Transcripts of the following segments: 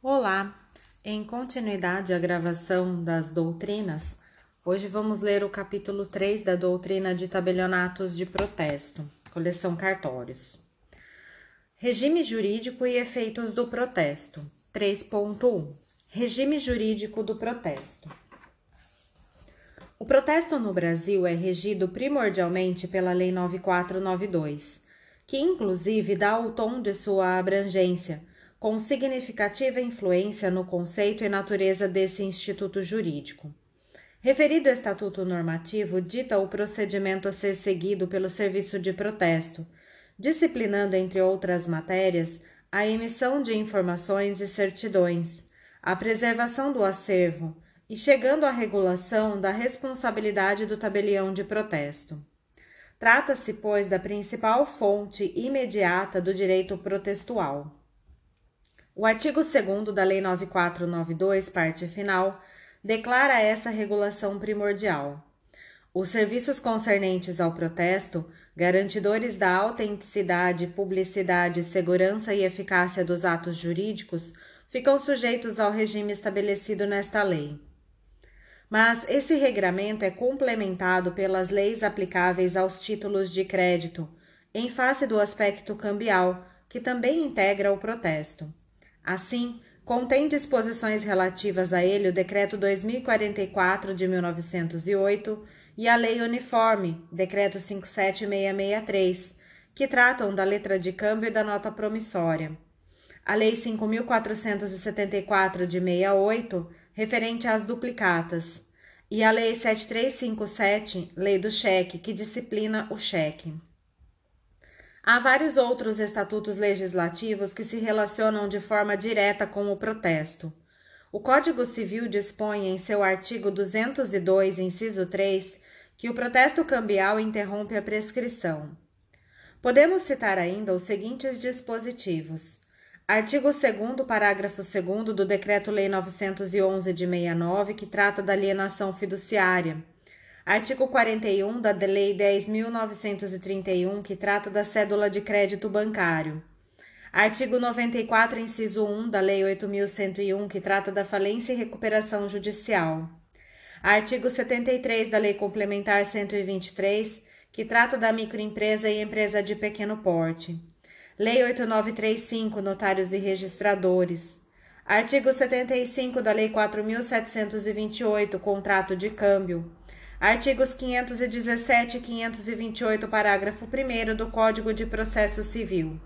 Olá! Em continuidade à gravação das doutrinas, hoje vamos ler o capítulo 3 da doutrina de tabelionatos de protesto, coleção cartórios. Regime jurídico e efeitos do protesto. 3.1 Regime jurídico do protesto. O protesto no Brasil é regido primordialmente pela Lei 9492, que inclusive dá o tom de sua abrangência com significativa influência no conceito e natureza desse instituto jurídico. Referido estatuto normativo dita o procedimento a ser seguido pelo serviço de protesto, disciplinando, entre outras matérias, a emissão de informações e certidões, a preservação do acervo e chegando à regulação da responsabilidade do tabelião de protesto. Trata-se, pois, da principal fonte imediata do direito protestual. O artigo 2 da Lei 9492, parte final, declara essa regulação primordial. Os serviços concernentes ao protesto, garantidores da autenticidade, publicidade, segurança e eficácia dos atos jurídicos, ficam sujeitos ao regime estabelecido nesta lei. Mas esse regramento é complementado pelas leis aplicáveis aos títulos de crédito, em face do aspecto cambial, que também integra o protesto. Assim, contém disposições relativas a ele o Decreto 2044 de 1908 e a Lei Uniforme, Decreto 57663, que tratam da letra de câmbio e da nota promissória. A Lei 5474 de 68, referente às duplicatas, e a Lei 7357, Lei do Cheque, que disciplina o cheque. Há vários outros estatutos legislativos que se relacionam de forma direta com o protesto. O Código Civil dispõe em seu artigo 202, inciso 3, que o protesto cambial interrompe a prescrição. Podemos citar ainda os seguintes dispositivos: Artigo 2, parágrafo 2 do Decreto-Lei 911 de 69, que trata da alienação fiduciária. Artigo 41 da Lei 10.931, que trata da cédula de crédito bancário. Artigo 94, inciso 1 da Lei 8.101, que trata da falência e recuperação judicial. Artigo 73 da Lei Complementar 123, que trata da microempresa e empresa de pequeno porte. Lei 8935, notários e registradores. Artigo 75 da Lei 4728, contrato de câmbio. Artigos 517 e 528, parágrafo 1 do Código de Processo Civil.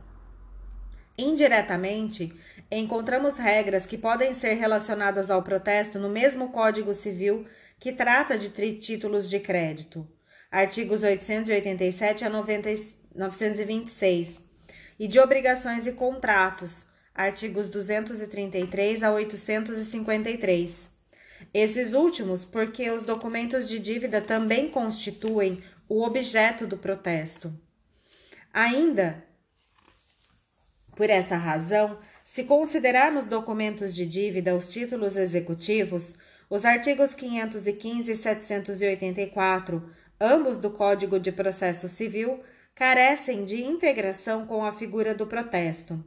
Indiretamente, encontramos regras que podem ser relacionadas ao protesto no mesmo Código Civil que trata de títulos de crédito. Artigos 887 a 90, 926. E de obrigações e contratos. Artigos 233 a 853. Esses últimos, porque os documentos de dívida também constituem o objeto do protesto. Ainda, por essa razão, se considerarmos documentos de dívida os títulos executivos, os artigos 515 e 784, ambos do Código de Processo Civil, carecem de integração com a figura do protesto.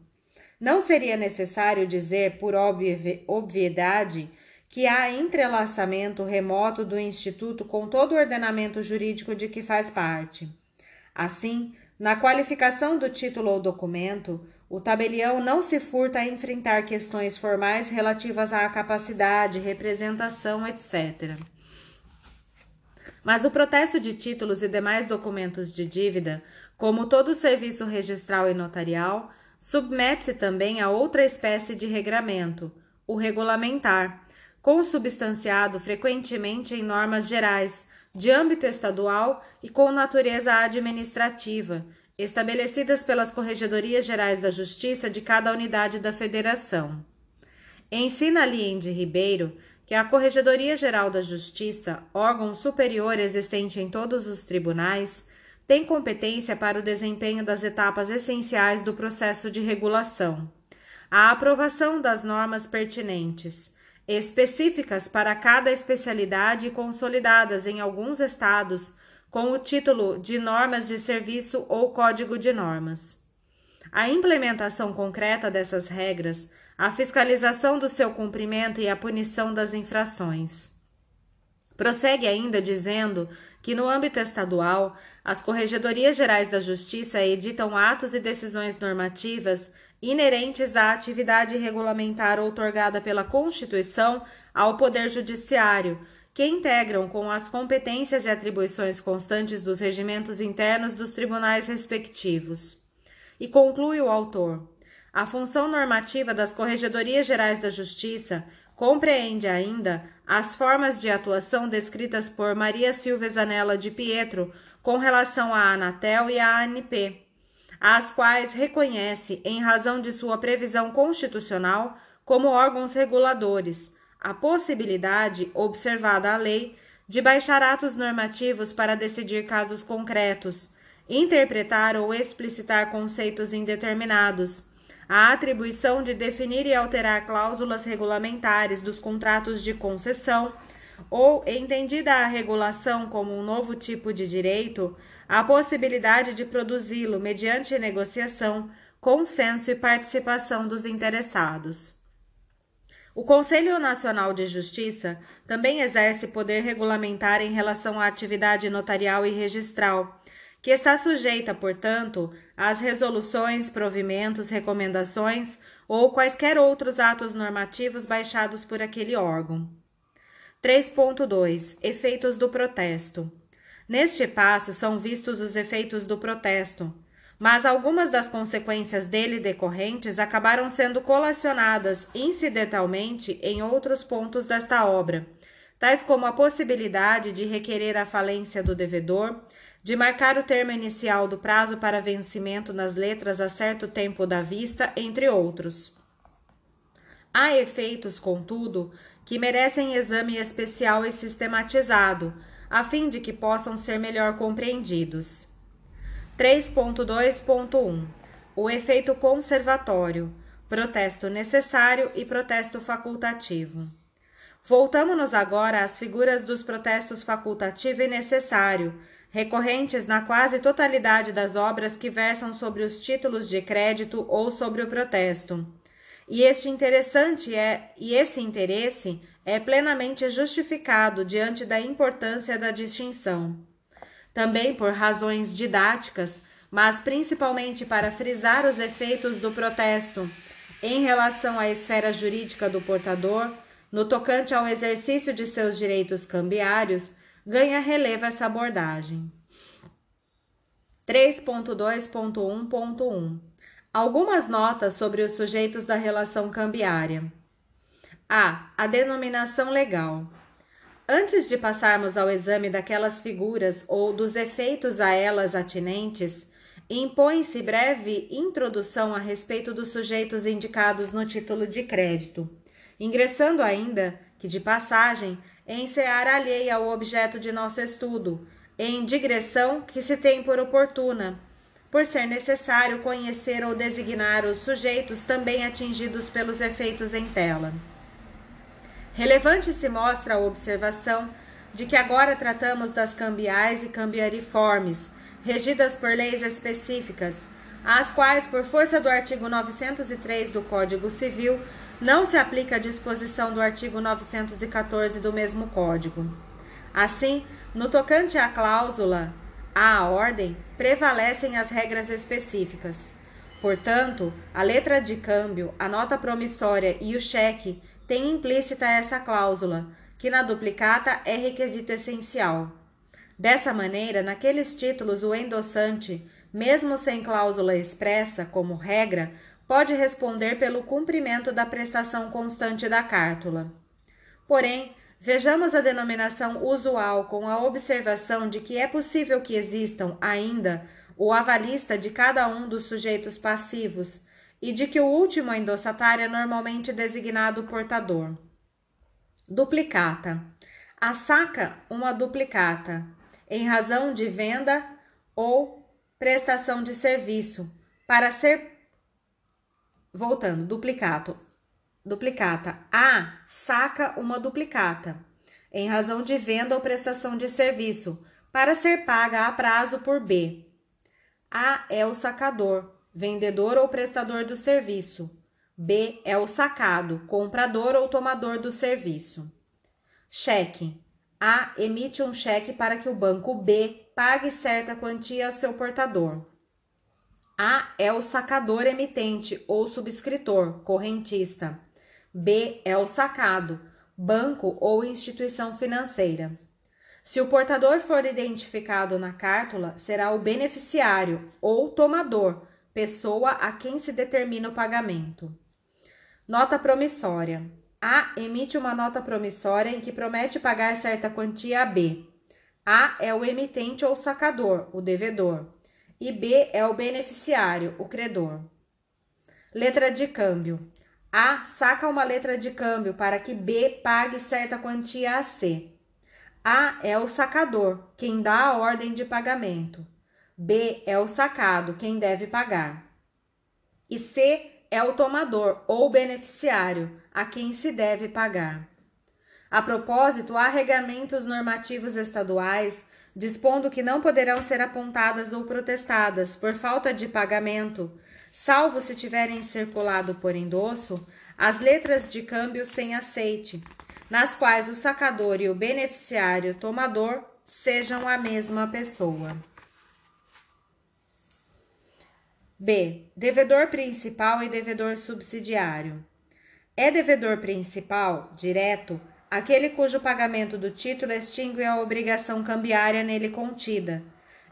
Não seria necessário dizer, por obviedade, que há entrelaçamento remoto do Instituto com todo o ordenamento jurídico de que faz parte. Assim, na qualificação do título ou documento, o tabelião não se furta a enfrentar questões formais relativas à capacidade, representação, etc. Mas o protesto de títulos e demais documentos de dívida, como todo serviço registral e notarial, submete-se também a outra espécie de regramento, o regulamentar, consubstanciado frequentemente em normas gerais, de âmbito estadual e com natureza administrativa, estabelecidas pelas Corregedorias Gerais da Justiça de cada unidade da Federação. Ensina Liende Ribeiro que a Corregedoria Geral da Justiça, órgão superior existente em todos os tribunais, tem competência para o desempenho das etapas essenciais do processo de regulação, a aprovação das normas pertinentes, específicas para cada especialidade e consolidadas em alguns estados com o título de normas de serviço ou código de normas. A implementação concreta dessas regras, a fiscalização do seu cumprimento e a punição das infrações. Prossegue ainda dizendo que, no âmbito estadual, as Corregedorias Gerais da Justiça editam atos e decisões normativas inerentes à atividade regulamentar outorgada pela Constituição ao Poder Judiciário, que integram com as competências e atribuições constantes dos regimentos internos dos tribunais respectivos. E conclui o autor. A função normativa das Corregedorias Gerais da Justiça compreende ainda as formas de atuação descritas por Maria Silva Zanella de Pietro com relação à Anatel e à ANP, as quais reconhece, em razão de sua previsão constitucional, como órgãos reguladores, a possibilidade, observada a lei, de baixar atos normativos para decidir casos concretos, interpretar ou explicitar conceitos indeterminados, a atribuição de definir e alterar cláusulas regulamentares dos contratos de concessão, ou, entendida a regulação como um novo tipo de direito, a possibilidade de produzi-lo mediante negociação, consenso e participação dos interessados. O Conselho Nacional de Justiça também exerce poder regulamentar em relação à atividade notarial e registral, que está sujeita, portanto, às resoluções, provimentos, recomendações ou quaisquer outros atos normativos baixados por aquele órgão. 3.2 Efeitos do protesto. Neste passo são vistos os efeitos do protesto, mas algumas das consequências dele decorrentes acabaram sendo colacionadas incidentalmente em outros pontos desta obra, tais como a possibilidade de requerer a falência do devedor, de marcar o termo inicial do prazo para vencimento nas letras a certo tempo da vista, entre outros. Há efeitos, contudo, que merecem exame especial e sistematizado, a fim de que possam ser melhor compreendidos. 3.2.1 O efeito conservatório, protesto necessário e protesto facultativo. Voltamos-nos agora às figuras dos protestos facultativo e necessário, recorrentes na quase totalidade das obras que versam sobre os títulos de crédito ou sobre o protesto. E este interessante é e esse interesse é plenamente justificado diante da importância da distinção. Também por razões didáticas, mas principalmente para frisar os efeitos do protesto em relação à esfera jurídica do portador, no tocante ao exercício de seus direitos cambiários, ganha relevo essa abordagem. 3.2.1.1 Algumas notas sobre os sujeitos da relação cambiária. A. A denominação legal. Antes de passarmos ao exame daquelas figuras ou dos efeitos a elas atinentes, impõe-se breve introdução a respeito dos sujeitos indicados no título de crédito, ingressando ainda, que de passagem, em seara alheia ao objeto de nosso estudo, em digressão que se tem por oportuna, por ser necessário conhecer ou designar os sujeitos também atingidos pelos efeitos em tela. Relevante se mostra a observação de que agora tratamos das cambiais e cambiariformes, regidas por leis específicas, às quais, por força do artigo 903 do Código Civil, não se aplica a disposição do artigo 914 do mesmo Código. Assim, no tocante à cláusula à ordem, prevalecem as regras específicas. Portanto, a letra de câmbio, a nota promissória e o cheque têm implícita essa cláusula, que na duplicata é requisito essencial. Dessa maneira, naqueles títulos, o endossante, mesmo sem cláusula expressa como regra, pode responder pelo cumprimento da prestação constante da cártula. Porém, Vejamos a denominação usual com a observação de que é possível que existam ainda o avalista de cada um dos sujeitos passivos e de que o último endossatário é normalmente designado portador. Duplicata. A saca uma duplicata em razão de venda ou prestação de serviço para ser voltando, duplicato duplicata. A saca uma duplicata, em razão de venda ou prestação de serviço, para ser paga a prazo por B. A é o sacador, vendedor ou prestador do serviço. B é o sacado, comprador ou tomador do serviço. Cheque. A emite um cheque para que o banco B pague certa quantia ao seu portador. A é o sacador emitente ou subscritor, correntista. B é o sacado, banco ou instituição financeira. Se o portador for identificado na cártula, será o beneficiário ou tomador, pessoa a quem se determina o pagamento. Nota promissória. A emite uma nota promissória em que promete pagar certa quantia a B. A é o emitente ou sacador, o devedor, e B é o beneficiário, o credor. Letra de câmbio. A saca uma letra de câmbio para que B pague certa quantia a C. A é o sacador, quem dá a ordem de pagamento. B é o sacado, quem deve pagar. E C é o tomador ou beneficiário, a quem se deve pagar. A propósito, há regulamentos normativos estaduais dispondo que não poderão ser apontadas ou protestadas por falta de pagamento, salvo se tiverem circulado por endosso, as letras de câmbio sem aceite, nas quais o sacador e o beneficiário tomador sejam a mesma pessoa. B. Devedor principal e devedor subsidiário. É devedor principal, direto, aquele cujo pagamento do título extingue a obrigação cambiária nele contida,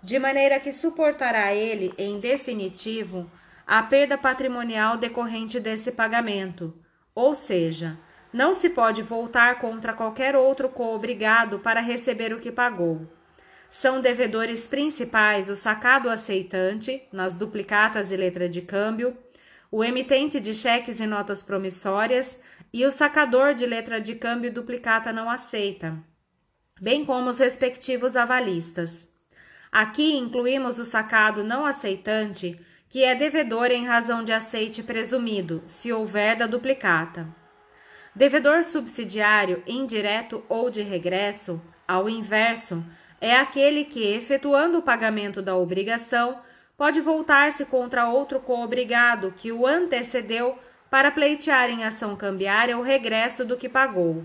de maneira que suportará ele, em definitivo, a perda patrimonial decorrente desse pagamento, ou seja, não se pode voltar contra qualquer outro co-obrigado para receber o que pagou. São devedores principais o sacado aceitante, nas duplicatas e letra de câmbio, o emitente de cheques e notas promissórias e o sacador de letra de câmbio duplicata não aceita, bem como os respectivos avalistas. Aqui incluímos o sacado não aceitante, que é devedor em razão de aceite presumido, se houver da duplicata. Devedor subsidiário, indireto ou de regresso, ao inverso, é aquele que, efetuando o pagamento da obrigação, pode voltar-se contra outro coobrigado que o antecedeu para pleitear em ação cambiária o regresso do que pagou.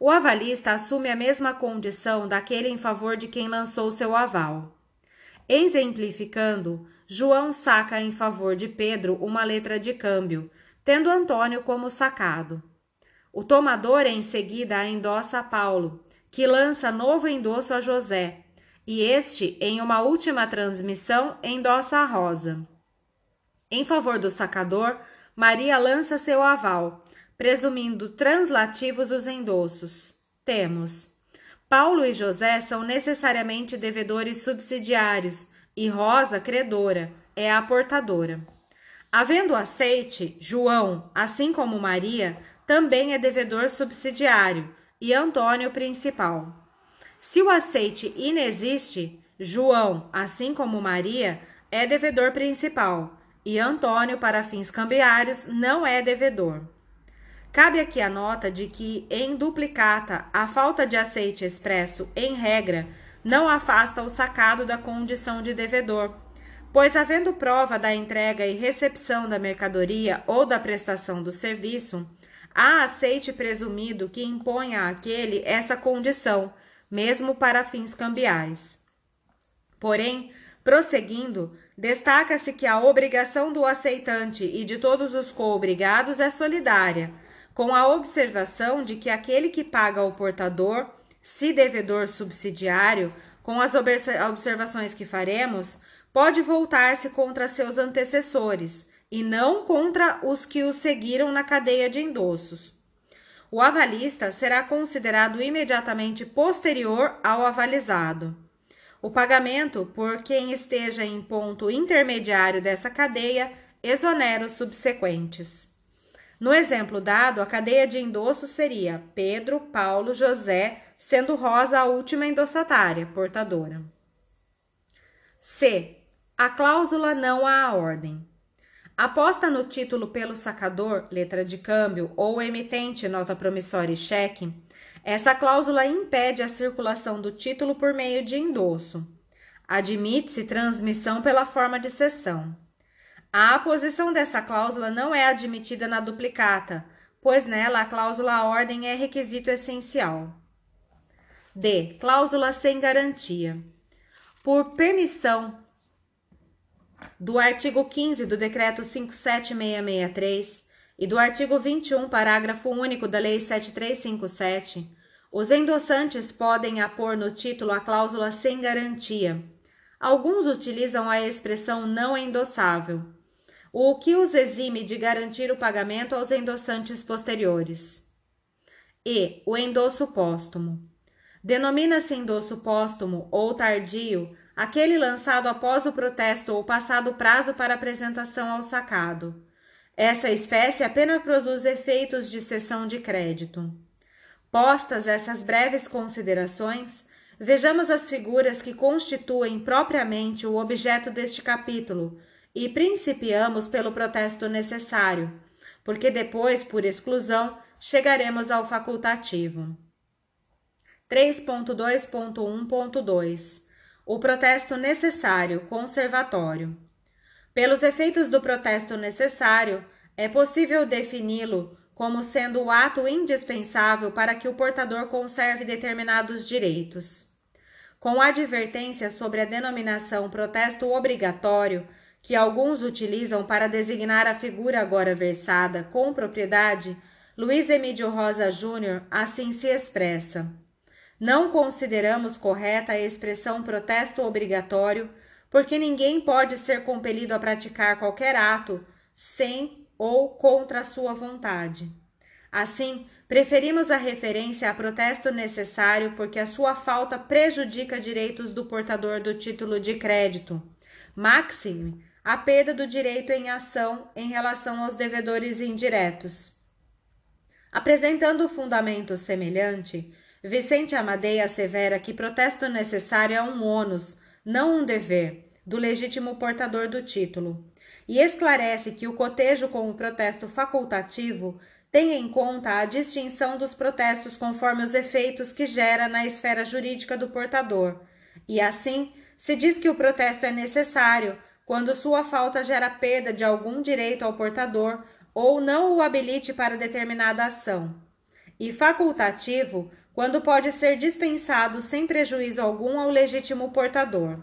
O avalista assume a mesma condição daquele em favor de quem lançou seu aval. Exemplificando, João saca em favor de Pedro uma letra de câmbio, tendo Antônio como sacado. O tomador em seguida a endossa a Paulo, que lança novo endosso a José, e este, em uma última transmissão, endossa a Rosa. Em favor do sacador, Maria lança seu aval, presumindo translativos os endossos. Temos: Paulo e José são necessariamente devedores subsidiários e Rosa, credora, é a portadora. Havendo aceite, João, assim como Maria, também é devedor subsidiário e Antônio principal. Se o aceite inexiste, João, assim como Maria, é devedor principal e Antônio, para fins cambiários, não é devedor. Cabe aqui a nota de que, em duplicata, a falta de aceite expresso, em regra, não afasta o sacado da condição de devedor, pois, havendo prova da entrega e recepção da mercadoria ou da prestação do serviço, há aceite presumido que imponha àquele essa condição, mesmo para fins cambiais. Porém, prosseguindo, destaca-se que a obrigação do aceitante e de todos os coobrigados é solidária, com a observação de que aquele que paga ao portador, se devedor subsidiário, com as observações que faremos, pode voltar-se contra seus antecessores, e não contra os que o seguiram na cadeia de endossos. O avalista será considerado imediatamente posterior ao avalizado. O pagamento por quem esteja em ponto intermediário dessa cadeia exonera os subsequentes. No exemplo dado, a cadeia de endosso seria Pedro, Paulo, José, sendo Rosa a última endossatária, portadora. C. A cláusula não há ordem. Aposta no título pelo sacador, letra de câmbio, ou emitente, nota promissória e cheque, essa cláusula impede a circulação do título por meio de endosso. Admite-se transmissão pela forma de cessão. A aposição dessa cláusula não é admitida na duplicata, pois nela a cláusula ordem é requisito essencial. D. Cláusula sem garantia. Por permissão do artigo 15 do Decreto 57663 e do artigo 21, parágrafo único da Lei 7357, os endossantes podem apor no título a cláusula sem garantia. Alguns utilizam a expressão não endossável, o que os exime de garantir o pagamento aos endossantes posteriores. E o endosso póstumo. Denomina-se endosso póstumo ou tardio aquele lançado após o protesto ou passado prazo para apresentação ao sacado. Essa espécie apenas produz efeitos de cessão de crédito. Postas essas breves considerações, vejamos as figuras que constituem propriamente o objeto deste capítulo e principiamos pelo protesto necessário, porque depois, por exclusão, chegaremos ao facultativo. 3.2.1.2 o protesto necessário conservatório. Pelos efeitos do protesto necessário, é possível defini-lo como sendo o ato indispensável para que o portador conserve determinados direitos. Com advertência sobre a denominação protesto obrigatório, que alguns utilizam para designar a figura agora versada com propriedade, Luiz Emílio Rosa Júnior assim se expressa. Não consideramos correta a expressão protesto obrigatório, porque ninguém pode ser compelido a praticar qualquer ato sem ou contra sua vontade. Assim, preferimos a referência a protesto necessário porque a sua falta prejudica direitos do portador do título de crédito. Maxime, a perda do direito em ação em relação aos devedores indiretos. Apresentando fundamento semelhante, Vicente Amadei assevera que protesto necessário é um ônus, não um dever, do legítimo portador do título, e esclarece que o cotejo com o protesto facultativo tem em conta a distinção dos protestos conforme os efeitos que gera na esfera jurídica do portador, e assim se diz que o protesto é necessário quando sua falta gera perda de algum direito ao portador ou não o habilite para determinada ação, e facultativo quando pode ser dispensado sem prejuízo algum ao legítimo portador.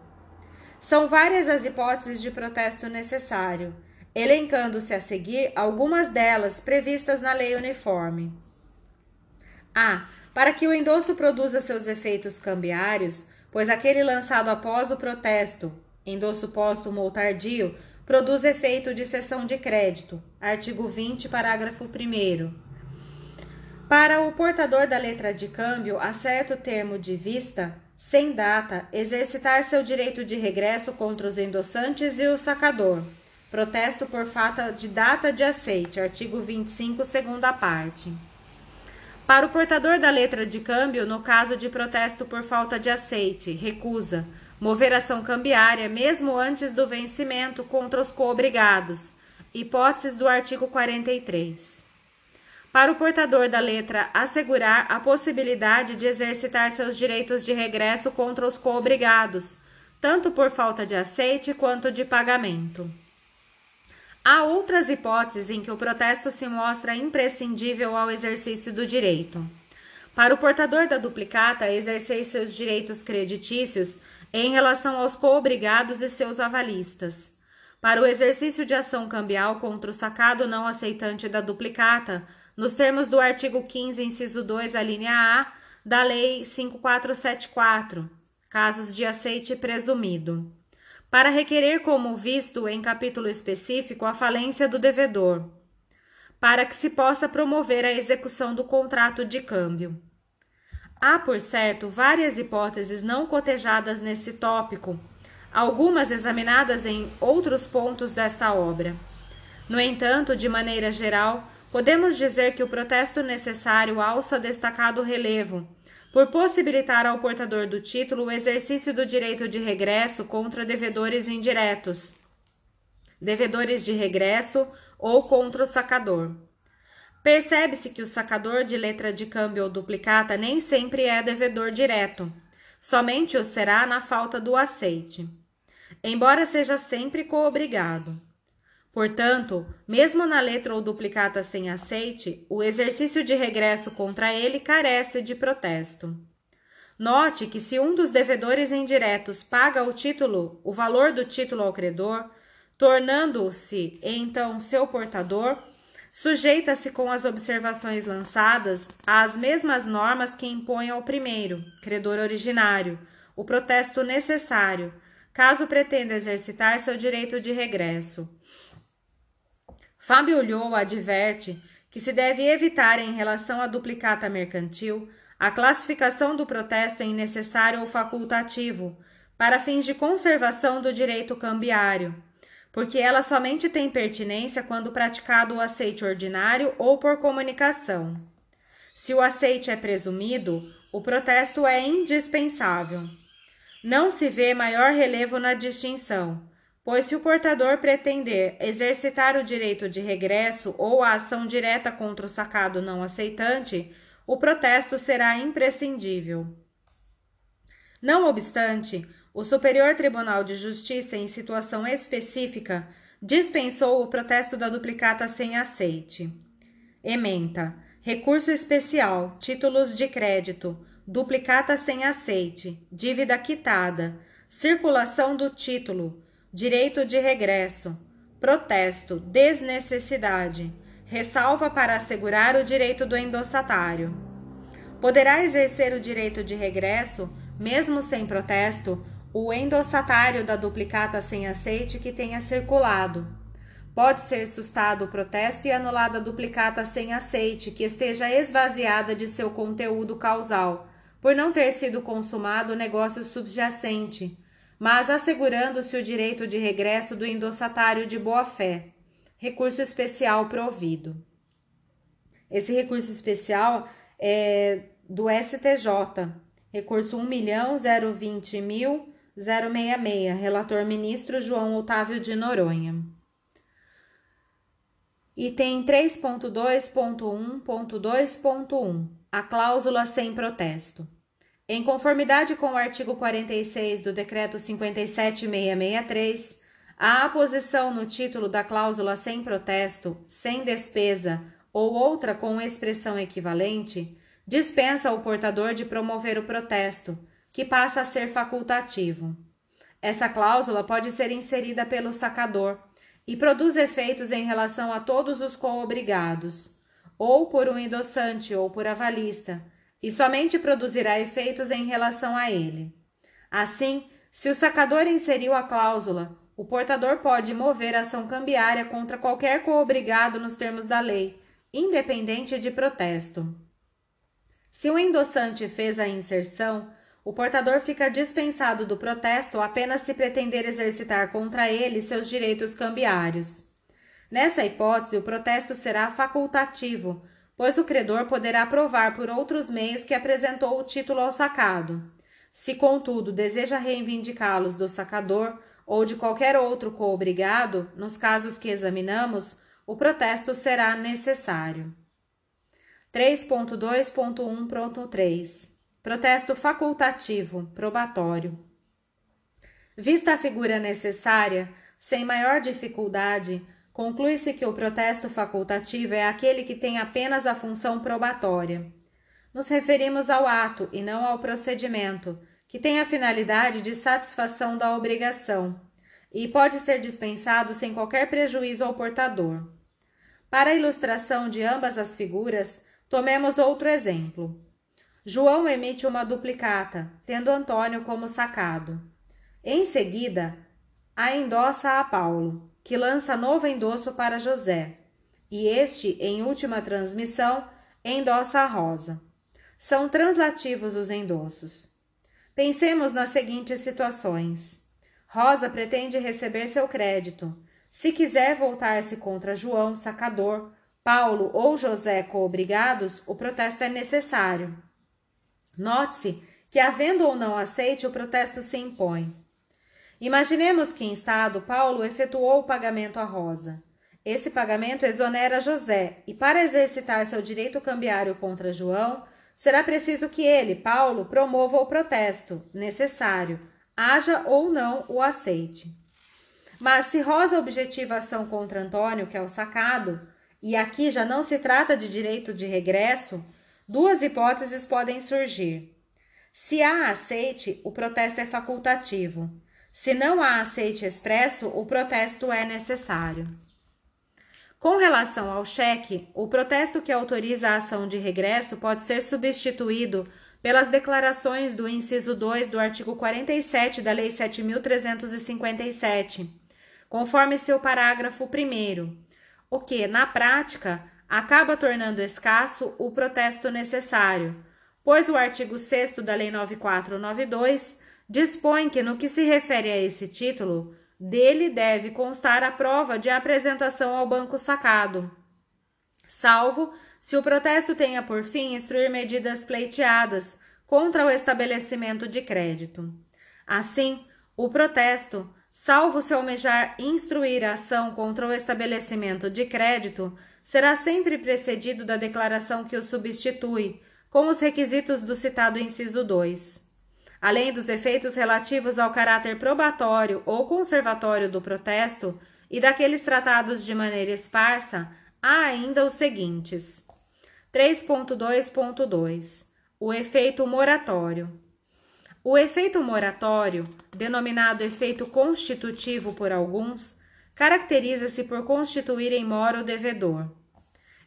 São várias as hipóteses de protesto necessário, elencando-se a seguir algumas delas previstas na lei uniforme. A. Para que o endosso produza seus efeitos cambiários, pois aquele lançado após o protesto, endosso póstumo ou tardio, produz efeito de cessão de crédito. Artigo 20, parágrafo 1 para o portador da letra de câmbio, a certo termo de vista, sem data, exercitar seu direito de regresso contra os endossantes e o sacador. Protesto por falta de data de aceite, artigo 25, segunda parte. Para o portador da letra de câmbio, no caso de protesto por falta de aceite, recusa, mover ação cambiária mesmo antes do vencimento contra os coobrigados. Hipóteses do artigo 43 para o portador da letra assegurar a possibilidade de exercitar seus direitos de regresso contra os coobrigados, tanto por falta de aceite quanto de pagamento. Há outras hipóteses em que o protesto se mostra imprescindível ao exercício do direito. Para o portador da duplicata exercer seus direitos creditícios em relação aos coobrigados e seus avalistas. Para o exercício de ação cambial contra o sacado não aceitante da duplicata, nos termos do artigo 15, inciso 2, a linha A da Lei 5474, casos de aceite presumido, para requerer como visto em capítulo específico a falência do devedor, para que se possa promover a execução do contrato de câmbio. Há, por certo, várias hipóteses não cotejadas nesse tópico, algumas examinadas em outros pontos desta obra. No entanto, de maneira geral, Podemos dizer que o protesto necessário alça destacado relevo, por possibilitar ao portador do título o exercício do direito de regresso contra devedores indiretos, devedores de regresso ou contra o sacador. Percebe-se que o sacador de letra de câmbio ou duplicata nem sempre é devedor direto, somente o será na falta do aceite, embora seja sempre coobrigado. Portanto, mesmo na letra ou duplicata sem aceite, o exercício de regresso contra ele carece de protesto. Note que se um dos devedores indiretos paga o título, o valor do título ao credor, tornando-se então seu portador, sujeita-se com as observações lançadas às mesmas normas que impõem ao primeiro, credor originário, o protesto necessário, caso pretenda exercitar seu direito de regresso. Fábio adverte que se deve evitar, em relação à duplicata mercantil, a classificação do protesto em necessário ou facultativo, para fins de conservação do direito cambiário, porque ela somente tem pertinência quando praticado o aceite ordinário ou por comunicação. Se o aceite é presumido, o protesto é indispensável. Não se vê maior relevo na distinção, pois se o portador pretender exercitar o direito de regresso ou a ação direta contra o sacado não aceitante, o protesto será imprescindível. Não obstante, o Superior Tribunal de Justiça, em situação específica, dispensou o protesto da duplicata sem aceite. Ementa. Recurso especial. Títulos de crédito. Duplicata sem aceite. Dívida quitada. Circulação do título. Direito de regresso. Protesto. Desnecessidade. Ressalva para assegurar o direito do endossatário. Poderá exercer o direito de regresso, mesmo sem protesto, o endossatário da duplicata sem aceite que tenha circulado. Pode ser sustado o protesto e anulada a duplicata sem aceite que esteja esvaziada de seu conteúdo causal, por não ter sido consumado o negócio subjacente, mas assegurando-se o direito de regresso do endossatário de boa-fé. Recurso especial provido. Esse recurso especial é do STJ, recurso 1.020.000 066, relator ministro João Otávio de Noronha. Item 3.2.1.2.1 A cláusula sem protesto. Em conformidade com o artigo 46 do Decreto 57663, a aposição no título da cláusula sem protesto, sem despesa ou outra com expressão equivalente dispensa o portador de promover o protesto que passa a ser facultativo. Essa cláusula pode ser inserida pelo sacador e produz efeitos em relação a todos os coobrigados, ou por um endossante ou por avalista, e somente produzirá efeitos em relação a ele. Assim, se o sacador inseriu a cláusula, o portador pode mover ação cambiária contra qualquer coobrigado nos termos da lei, independente de protesto. Se o endossante fez a inserção, o portador fica dispensado do protesto apenas se pretender exercitar contra ele seus direitos cambiários. Nessa hipótese, o protesto será facultativo, pois o credor poderá provar por outros meios que apresentou o título ao sacado. Se, contudo, deseja reivindicá-los do sacador ou de qualquer outro coobrigado, nos casos que examinamos, o protesto será necessário. 3.2.1.3 Protesto facultativo, probatório. Vista a figura necessária, sem maior dificuldade, conclui-se que o protesto facultativo é aquele que tem apenas a função probatória. Nos referimos ao ato e não ao procedimento, que tem a finalidade de satisfação da obrigação e pode ser dispensado sem qualquer prejuízo ao portador. Para a ilustração de ambas as figuras, tomemos outro exemplo. João emite uma duplicata, tendo Antônio como sacado. Em seguida, a endossa a Paulo, que lança novo endosso para José, e este, em última transmissão, endossa a Rosa. São translativos os endossos. Pensemos nas seguintes situações. Rosa pretende receber seu crédito. Se quiser voltar-se contra João, sacador, Paulo ou José coobrigados, o protesto é necessário. Note-se que, havendo ou não aceite, o protesto se impõe. Imaginemos que, em estado, Paulo efetuou o pagamento à Rosa. Esse pagamento exonera José, e para exercitar seu direito cambiário contra João, será preciso que ele, Paulo, promova o protesto, necessário, haja ou não o aceite. Mas se Rosa objetiva ação contra Antônio, que é o sacado, e aqui já não se trata de direito de regresso, duas hipóteses podem surgir. Se há aceite, o protesto é facultativo. Se não há aceite expresso, o protesto é necessário. Com relação ao cheque, o protesto que autoriza a ação de regresso pode ser substituído pelas declarações do inciso 2 do artigo 47 da Lei 7.357, conforme seu parágrafo 1, o que, na prática, acaba tornando escasso o protesto necessário, pois o artigo 6 da Lei 9492 dispõe que, no que se refere a esse título, dele deve constar a prova de apresentação ao banco sacado, salvo se o protesto tenha por fim instruir medidas pleiteadas contra o estabelecimento de crédito. Assim, o protesto, salvo se almejar instruir a ação contra o estabelecimento de crédito, será sempre precedido da declaração que o substitui, com os requisitos do citado inciso 2 além dos efeitos relativos ao caráter probatório ou conservatório do protesto e daqueles tratados de maneira esparsa, há ainda os seguintes: 3.2.2 O efeito moratório. O efeito moratório, denominado efeito constitutivo por alguns, caracteriza-se por constituir em mora o devedor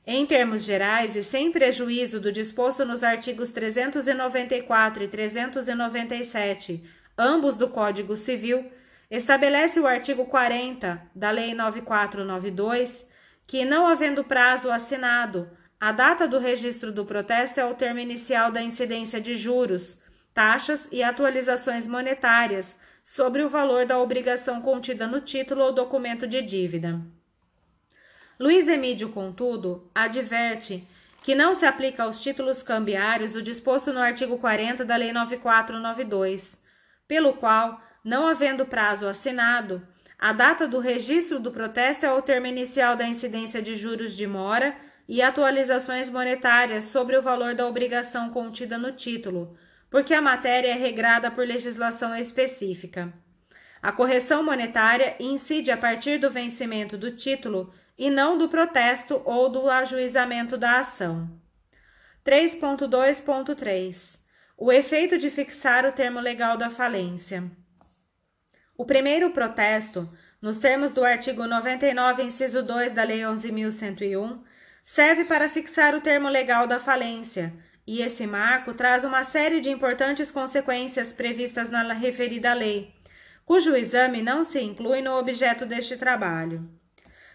em termos gerais, e sem prejuízo do disposto nos artigos 394 e 397, ambos do Código Civil, estabelece o artigo 40 da Lei 9492 que, não havendo prazo assinado, a data do registro do protesto é o termo inicial da incidência de juros, taxas e atualizações monetárias sobre o valor da obrigação contida no título ou documento de dívida. Luiz Emídio, contudo, adverte que não se aplica aos títulos cambiários o disposto no artigo 40 da Lei 9492, pelo qual, não havendo prazo assinado, a data do registro do protesto é o termo inicial da incidência de juros de mora e atualizações monetárias sobre o valor da obrigação contida no título, porque a matéria é regrada por legislação específica. A correção monetária incide a partir do vencimento do título e não do protesto ou do ajuizamento da ação. 3.2.3 O efeito de fixar o termo legal da falência. O primeiro protesto, nos termos do artigo 99, inciso 2 da Lei 11.101, serve para fixar o termo legal da falência, e esse marco traz uma série de importantes consequências previstas na referida lei, cujo exame não se inclui no objeto deste trabalho.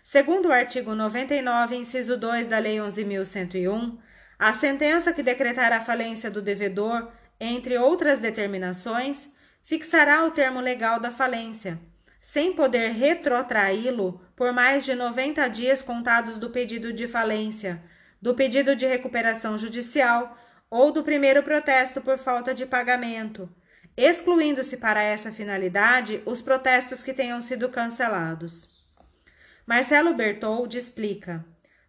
Segundo o artigo 99, inciso 2 da Lei 11.101, a sentença que decretar a falência do devedor, entre outras determinações, fixará o termo legal da falência, sem poder retrotraí-lo por mais de 90 dias contados do pedido de falência, do pedido de recuperação judicial ou do primeiro protesto por falta de pagamento, excluindo-se para essa finalidade os protestos que tenham sido cancelados. Marcelo Bertoldi explica: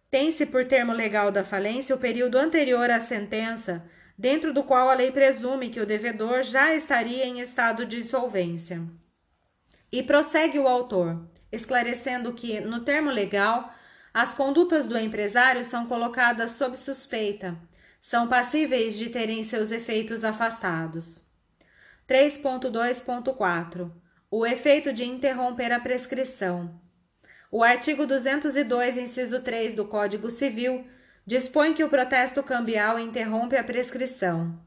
tem-se por termo legal da falência o período anterior à sentença, dentro do qual a lei presume que o devedor já estaria em estado de insolvência. E prossegue o autor, esclarecendo que, no termo legal, as condutas do empresário são colocadas sob suspeita, são passíveis de terem seus efeitos afastados. 3.2.4 O efeito de interromper a prescrição. O artigo 202, inciso 3 do Código Civil dispõe que o protesto cambial interrompe a prescrição.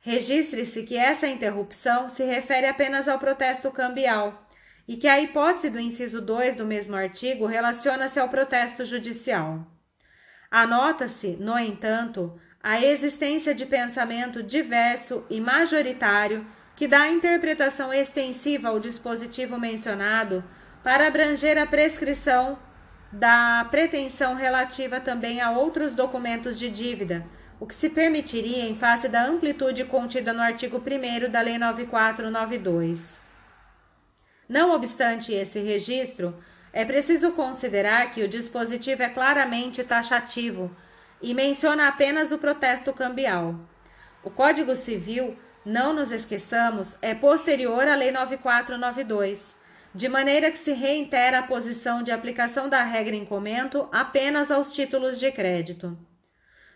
Registre-se que essa interrupção se refere apenas ao protesto cambial e que a hipótese do inciso 2 do mesmo artigo relaciona-se ao protesto judicial. Anota-se, no entanto, a existência de pensamento diverso e majoritário que dá interpretação extensiva ao dispositivo mencionado para abranger a prescrição da pretensão relativa também a outros documentos de dívida, o que se permitiria em face da amplitude contida no artigo 1 da Lei 9492. Não obstante esse registro, é preciso considerar que o dispositivo é claramente taxativo e menciona apenas o protesto cambial. O Código Civil, não nos esqueçamos, é posterior à Lei 9492 de maneira que se reitera a posição de aplicação da regra em comento apenas aos títulos de crédito.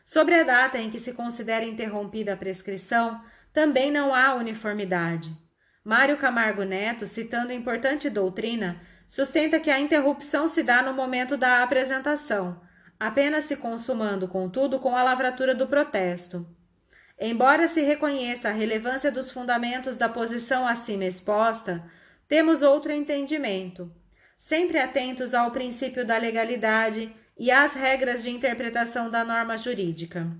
Sobre a data em que se considera interrompida a prescrição, também não há uniformidade. Mário Camargo Neto, citando importante doutrina, sustenta que a interrupção se dá no momento da apresentação, apenas se consumando, contudo, com a lavratura do protesto. Embora se reconheça a relevância dos fundamentos da posição acima exposta, temos outro entendimento. Sempre atentos ao princípio da legalidade e às regras de interpretação da norma jurídica.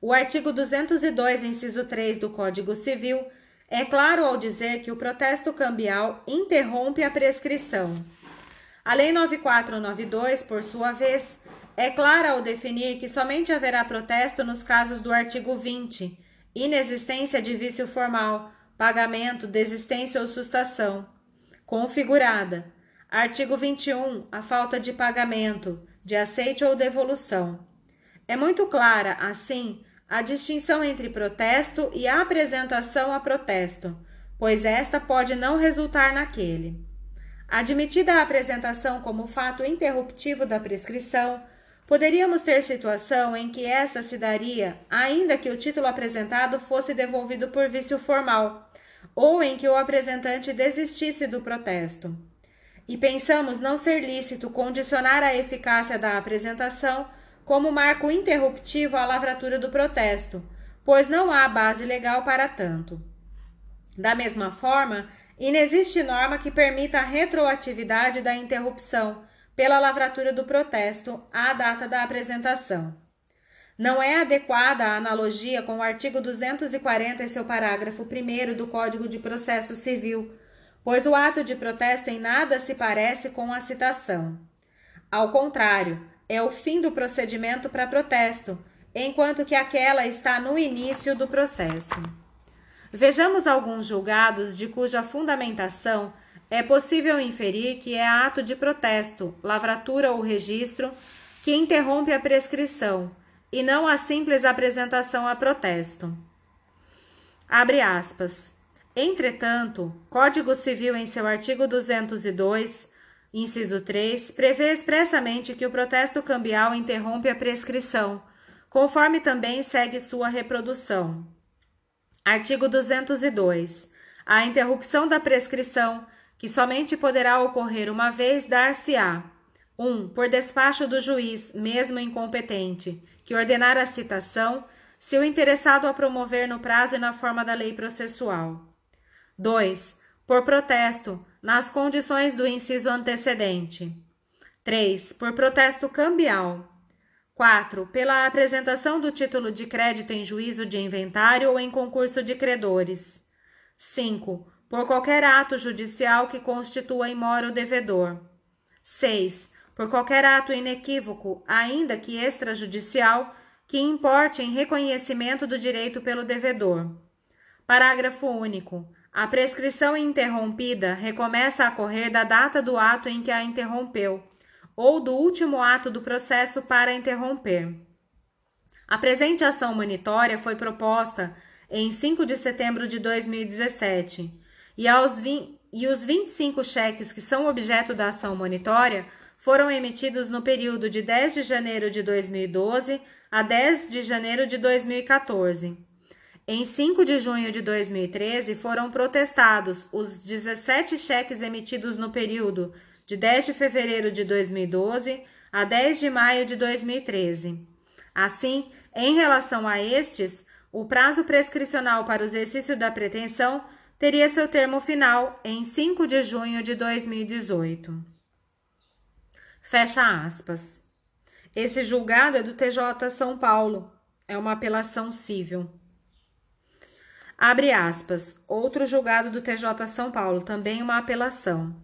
O artigo 202, inciso 3 do Código Civil é claro ao dizer que o protesto cambial interrompe a prescrição. A Lei 9492, por sua vez, é clara ao definir que somente haverá protesto nos casos do artigo 20, inexistência de vício formal, pagamento, desistência ou sustação. Configurada. Artigo 21. A falta de pagamento, de aceite ou devolução. É muito clara, assim, a distinção entre protesto e apresentação a protesto, pois esta pode não resultar naquele. Admitida a apresentação como fato interruptivo da prescrição, Poderíamos ter situação em que esta se daria, ainda que o título apresentado fosse devolvido por vício formal, ou em que o apresentante desistisse do protesto. E pensamos não ser lícito condicionar a eficácia da apresentação como marco interruptivo à lavratura do protesto, pois não há base legal para tanto. Da mesma forma, inexiste norma que permita a retroatividade da interrupção pela lavratura do protesto à data da apresentação. Não é adequada a analogia com o artigo 240 e seu parágrafo 1 do Código de Processo Civil, pois o ato de protesto em nada se parece com a citação. Ao contrário, é o fim do procedimento para protesto, enquanto que aquela está no início do processo. Vejamos alguns julgados de cuja fundamentação é possível inferir que é ato de protesto, lavratura ou registro que interrompe a prescrição e não a simples apresentação a protesto. Abre aspas. Entretanto, Código Civil, em seu artigo 202, inciso 3, prevê expressamente que o protesto cambial interrompe a prescrição, conforme também segue sua reprodução. Artigo 202. A interrupção da prescrição que somente poderá ocorrer uma vez, dar-se-á 1. Um, por despacho do juiz, mesmo incompetente, que ordenar a citação, se o interessado a promover no prazo e na forma da lei processual. 2. Por protesto, nas condições do inciso antecedente. 3. Por protesto cambial. 4. Pela apresentação do título de crédito em juízo de inventário ou em concurso de credores. 5 por qualquer ato judicial que constitua imora o devedor. 6. Por qualquer ato inequívoco, ainda que extrajudicial, que importe em reconhecimento do direito pelo devedor. Parágrafo único. A prescrição interrompida recomeça a correr da data do ato em que a interrompeu, ou do último ato do processo para interromper. A presente ação monitória foi proposta em 5 de setembro de 2017 e, aos 20, e os 25 cheques que são objeto da ação monitória foram emitidos no período de 10 de janeiro de 2012 a 10 de janeiro de 2014. Em 5 de junho de 2013, foram protestados os 17 cheques emitidos no período de 10 de fevereiro de 2012 a 10 de maio de 2013. Assim, em relação a estes, o prazo prescricional para o exercício da pretensão teria seu termo final em 5 de junho de 2018. Fecha aspas. Esse julgado é do TJ São Paulo. É uma apelação civil. Abre aspas. Outro julgado do TJ São Paulo, também uma apelação.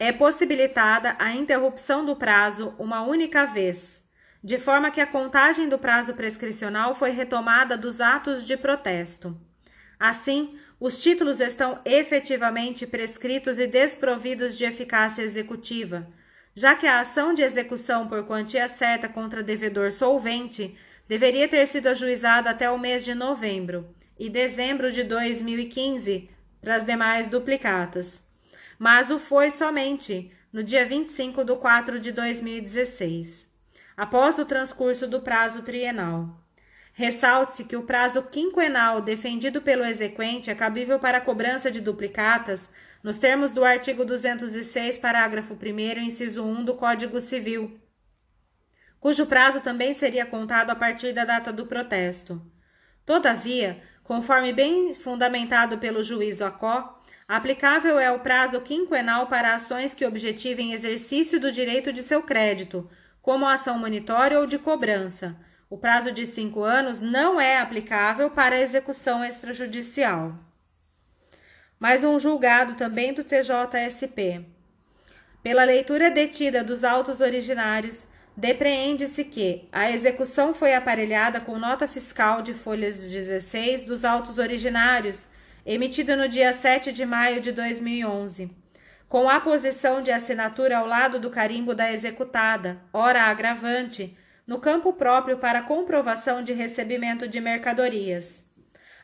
É possibilitada a interrupção do prazo uma única vez, de forma que a contagem do prazo prescricional foi retomada dos atos de protesto. Assim, os títulos estão efetivamente prescritos e desprovidos de eficácia executiva, já que a ação de execução por quantia certa contra devedor solvente deveria ter sido ajuizada até o mês de novembro e dezembro de 2015 para as demais duplicatas. mas o foi somente no dia 25 de 4 de 2016, após o transcurso do prazo trienal. Ressalte-se que o prazo quinquenal defendido pelo exequente é cabível para a cobrança de duplicatas nos termos do artigo 206, parágrafo 1 inciso 1 do Código Civil, cujo prazo também seria contado a partir da data do protesto. Todavia, conforme bem fundamentado pelo juízo ACO, aplicável é o prazo quinquenal para ações que objetivem exercício do direito de seu crédito, como ação monitória ou de cobrança. O prazo de cinco anos não é aplicável para execução extrajudicial. Mais um julgado também do TJSP. Pela leitura detida dos autos originários, Depreende-se que a execução foi aparelhada com nota fiscal de folhas 16 dos autos originários, emitida no dia 7 de maio de 2011, com a posição de assinatura ao lado do carimbo da executada, ora agravante, no campo próprio para comprovação de recebimento de mercadorias.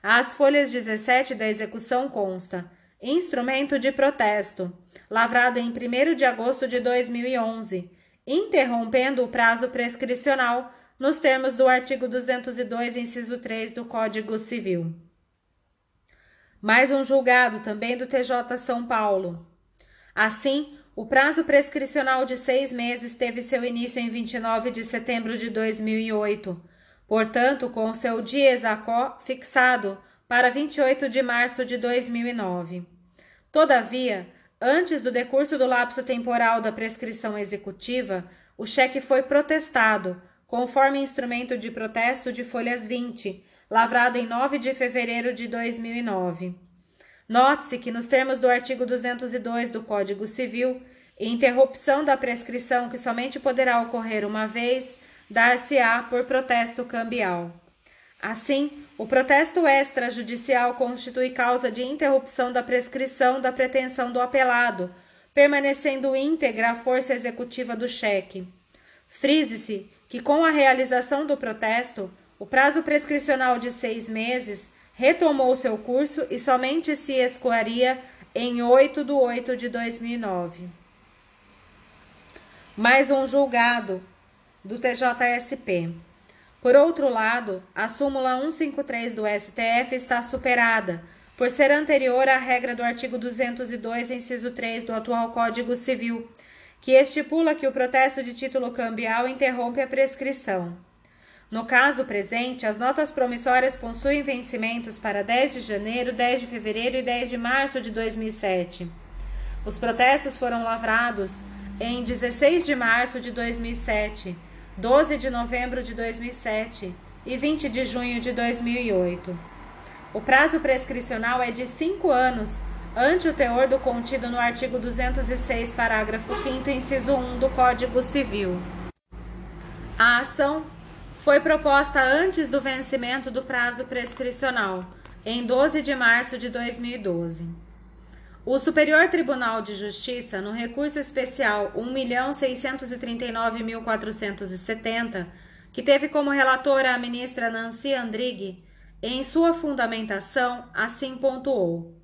As folhas 17 da execução consta: instrumento de protesto, lavrado em 1 de agosto de 2011 interrompendo o prazo prescricional nos termos do artigo 202, inciso 3 do Código Civil. Mais um julgado também do TJ São Paulo. Assim, o prazo prescricional de seis meses teve seu início em 29 de setembro de 2008, portanto, com seu dia exacó fixado para 28 de março de 2009. Todavia, Antes do decurso do lapso temporal da prescrição executiva, o cheque foi protestado, conforme instrumento de protesto de folhas 20, lavrado em 9 de fevereiro de 2009. Note-se que, nos termos do artigo 202 do Código Civil, interrupção da prescrição que somente poderá ocorrer uma vez, dar-se-á por protesto cambial. Assim, o protesto extrajudicial constitui causa de interrupção da prescrição da pretensão do apelado, permanecendo íntegra a força executiva do cheque. Frise-se que, com a realização do protesto, o prazo prescricional de seis meses retomou seu curso e somente se escoaria em 8 de 8 de 2009. Mais um julgado do TJSP. Por outro lado, a súmula 153 do STF está superada, por ser anterior à regra do artigo 202, inciso 3 do atual Código Civil, que estipula que o protesto de título cambial interrompe a prescrição. No caso presente, as notas promissórias possuem vencimentos para 10 de janeiro, 10 de fevereiro e 10 de março de 2007. Os protestos foram lavrados em 16 de março de 2007 12 de novembro de 2007 e 20 de junho de 2008. O prazo prescricional é de cinco anos, ante o teor do contido no artigo 206, parágrafo 5 inciso 1 do Código Civil. A ação foi proposta antes do vencimento do prazo prescricional, em 12 de março de 2012. O Superior Tribunal de Justiça, no recurso especial 1.639.470, que teve como relatora a ministra Nancy Andrighi, em sua fundamentação, assim pontuou: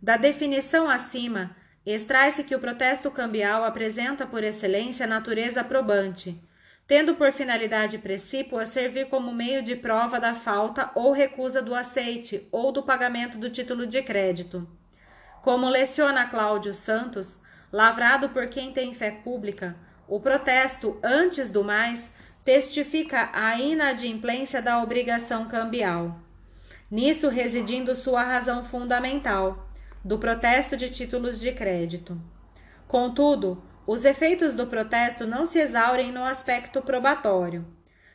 Da definição acima, extrai-se que o protesto cambial apresenta por excelência natureza probante, tendo por finalidade precípua servir como meio de prova da falta ou recusa do aceite ou do pagamento do título de crédito. Como leciona Cláudio Santos, lavrado por quem tem fé pública, o protesto, antes do mais, testifica a inadimplência da obrigação cambial. Nisso residindo sua razão fundamental, do protesto de títulos de crédito. Contudo, os efeitos do protesto não se exaurem no aspecto probatório,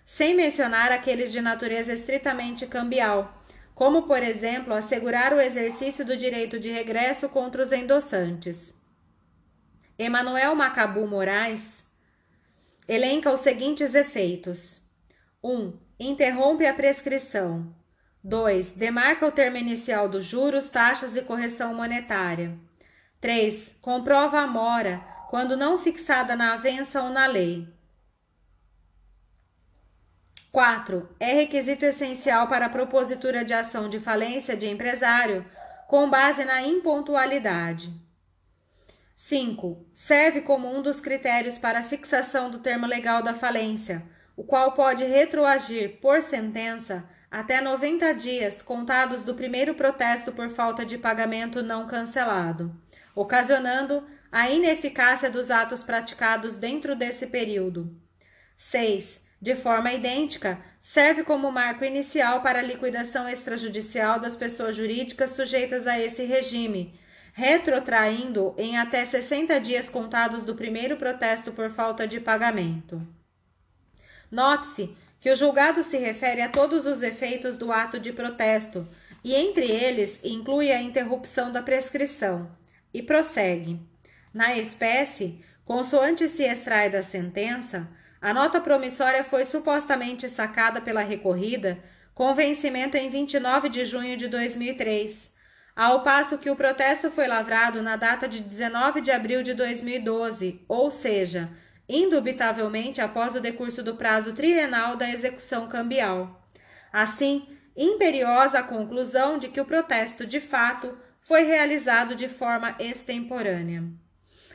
sem mencionar aqueles de natureza estritamente cambial, como, por exemplo, assegurar o exercício do direito de regresso contra os endossantes. Emanuel Macabu Moraes elenca os seguintes efeitos: 1. Um, interrompe a prescrição. 2. Demarca o termo inicial dos juros, taxas e correção monetária. 3. Comprova a mora, quando não fixada na avença ou na lei. 4. É requisito essencial para a propositura de ação de falência de empresário com base na impontualidade. 5. Serve como um dos critérios para a fixação do termo legal da falência, o qual pode retroagir por sentença até 90 dias contados do primeiro protesto por falta de pagamento não cancelado, ocasionando a ineficácia dos atos praticados dentro desse período. 6. De forma idêntica, serve como marco inicial para a liquidação extrajudicial das pessoas jurídicas sujeitas a esse regime, retrotraindo em até 60 dias contados do primeiro protesto por falta de pagamento. Note-se que o julgado se refere a todos os efeitos do ato de protesto e, entre eles, inclui a interrupção da prescrição. E prossegue. Na espécie, consoante se extrai da sentença, a nota promissória foi supostamente sacada pela recorrida com vencimento em 29 de junho de 2003, ao passo que o protesto foi lavrado na data de 19 de abril de 2012, ou seja, indubitavelmente após o decurso do prazo trienal da execução cambial. Assim, imperiosa a conclusão de que o protesto, de fato, foi realizado de forma extemporânea.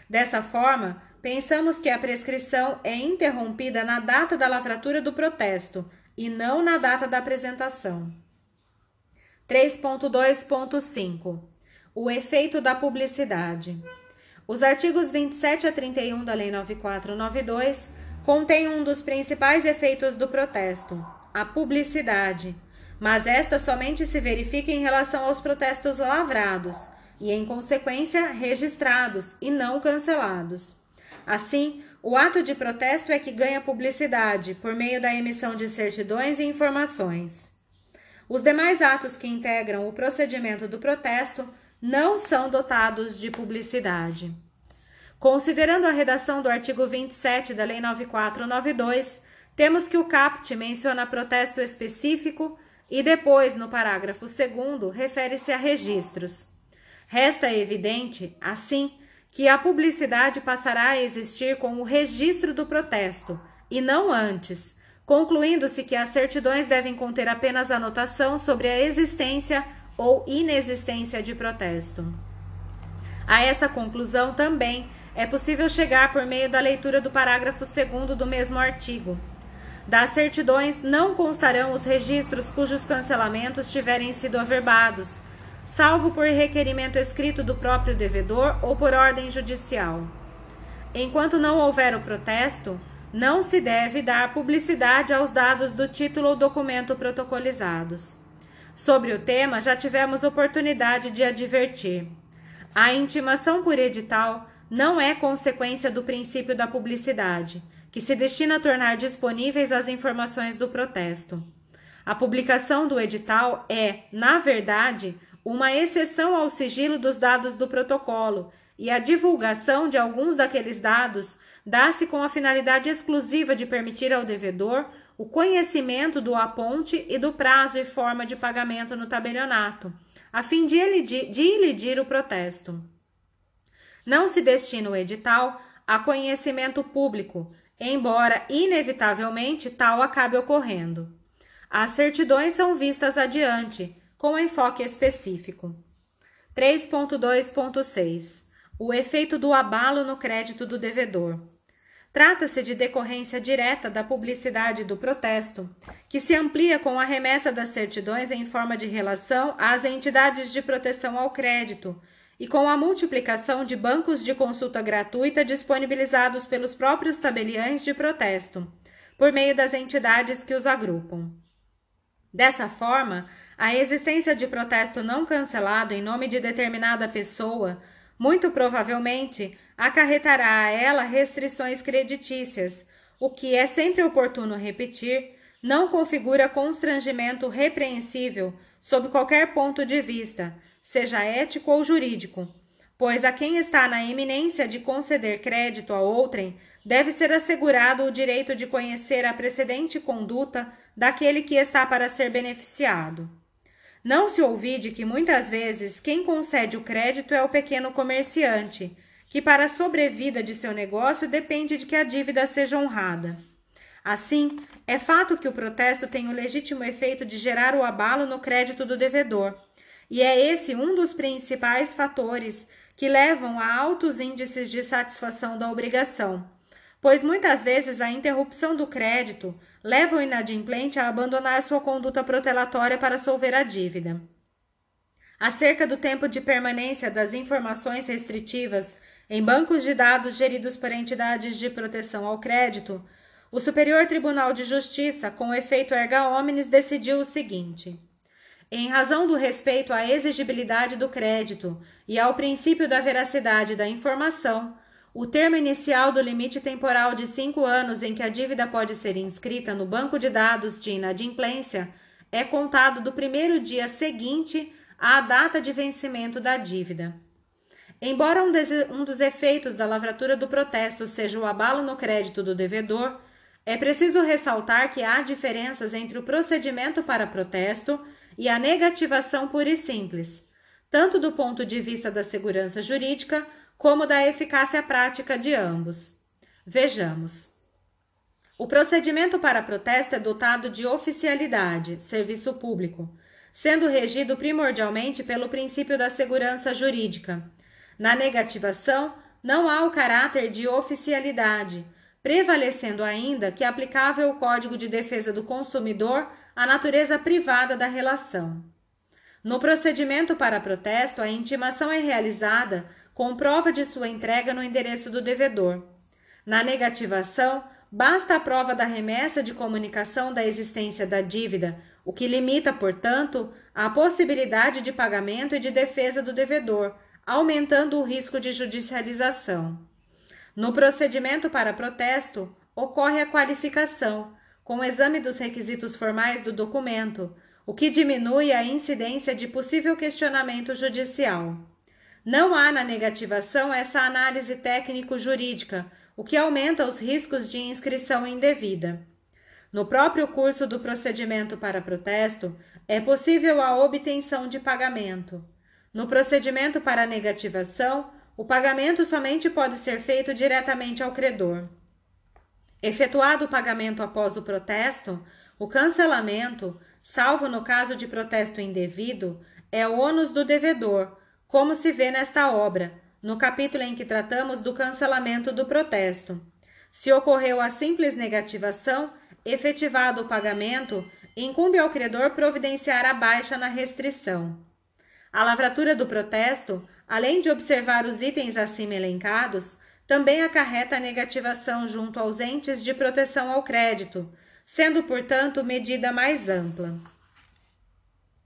Dessa forma, pensamos que a prescrição é interrompida na data da lavratura do protesto e não na data da apresentação. 3.2.5 O efeito da publicidade. Os artigos 27 a 31 da Lei 9492 contêm um dos principais efeitos do protesto, a publicidade, mas esta somente se verifica em relação aos protestos lavrados e, em consequência, registrados e não cancelados. Assim, o ato de protesto é que ganha publicidade por meio da emissão de certidões e informações. Os demais atos que integram o procedimento do protesto não são dotados de publicidade. Considerando a redação do artigo 27 da Lei 9492, temos que o CAPT menciona protesto específico e depois, no parágrafo 2, refere-se a registros. Resta evidente, assim, que a publicidade passará a existir com o registro do protesto e não antes, concluindo-se que as certidões devem conter apenas anotação sobre a existência ou inexistência de protesto. A essa conclusão também é possível chegar por meio da leitura do parágrafo 2 do mesmo artigo. Das certidões não constarão os registros cujos cancelamentos tiverem sido averbados, salvo por requerimento escrito do próprio devedor ou por ordem judicial. Enquanto não houver o protesto, não se deve dar publicidade aos dados do título ou documento protocolizados. Sobre o tema, já tivemos oportunidade de advertir. A intimação por edital não é consequência do princípio da publicidade, que se destina a tornar disponíveis as informações do protesto. A publicação do edital é, na verdade, uma exceção ao sigilo dos dados do protocolo, e a divulgação de alguns daqueles dados dá-se com a finalidade exclusiva de permitir ao devedor o conhecimento do aponte e do prazo e forma de pagamento no tabelionato, a fim de elidir, de elidir o protesto. Não se destina o edital a conhecimento público, embora inevitavelmente tal acabe ocorrendo. As certidões são vistas adiante, com enfoque específico. 3.2.6 O efeito do abalo no crédito do devedor. Trata-se de decorrência direta da publicidade do protesto, que se amplia com a remessa das certidões em forma de relação às entidades de proteção ao crédito e com a multiplicação de bancos de consulta gratuita disponibilizados pelos próprios tabeliães de protesto, por meio das entidades que os agrupam. Dessa forma, a existência de protesto não cancelado em nome de determinada pessoa, muito provavelmente, acarretará a ela restrições creditícias, o que é sempre oportuno repetir, não configura constrangimento repreensível sob qualquer ponto de vista, seja ético ou jurídico, pois a quem está na eminência de conceder crédito a outrem deve ser assegurado o direito de conhecer a precedente conduta daquele que está para ser beneficiado. Não se ouvide que muitas vezes quem concede o crédito é o pequeno comerciante, que para a sobrevida de seu negócio depende de que a dívida seja honrada. Assim, é fato que o protesto tem o legítimo efeito de gerar o abalo no crédito do devedor, e é esse um dos principais fatores que levam a altos índices de satisfação da obrigação, pois muitas vezes a interrupção do crédito leva o inadimplente a abandonar sua conduta protelatória para solver a dívida. Acerca do tempo de permanência das informações restritivas em bancos de dados geridos por entidades de proteção ao crédito, o Superior Tribunal de Justiça, com efeito erga omnes, decidiu o seguinte: em razão do respeito à exigibilidade do crédito e ao princípio da veracidade da informação, o termo inicial do limite temporal de cinco anos em que a dívida pode ser inscrita no banco de dados de inadimplência é contado do primeiro dia seguinte à data de vencimento da dívida. Embora um, dos efeitos da lavratura do protesto seja o abalo no crédito do devedor, é preciso ressaltar que há diferenças entre o procedimento para protesto e a negativação pura e simples, tanto do ponto de vista da segurança jurídica como da eficácia prática de ambos. Vejamos. O procedimento para protesto é dotado de oficialidade, serviço público, sendo regido primordialmente pelo princípio da segurança jurídica. Na negativação, não há o caráter de oficialidade, prevalecendo ainda que aplicável o Código de Defesa do Consumidor à natureza privada da relação. No procedimento para protesto, a intimação é realizada com prova de sua entrega no endereço do devedor. Na negativação, basta a prova da remessa de comunicação da existência da dívida, o que limita, portanto, a possibilidade de pagamento e de defesa do devedor, aumentando o risco de judicialização. No procedimento para protesto, ocorre a qualificação, com o exame dos requisitos formais do documento, o que diminui a incidência de possível questionamento judicial. Não há na negativação essa análise técnico-jurídica, o que aumenta os riscos de inscrição indevida. No próprio curso do procedimento para protesto, é possível a obtenção de pagamento. No procedimento para negativação, o pagamento somente pode ser feito diretamente ao credor. Efetuado o pagamento após o protesto, o cancelamento, salvo no caso de protesto indevido, é o ônus do devedor, como se vê nesta obra, no capítulo em que tratamos do cancelamento do protesto. Se ocorreu a simples negativação, efetivado o pagamento, incumbe ao credor providenciar a baixa na restrição. A lavratura do protesto, além de observar os itens acima elencados, também acarreta a negativação junto aos entes de proteção ao crédito, sendo, portanto, medida mais ampla.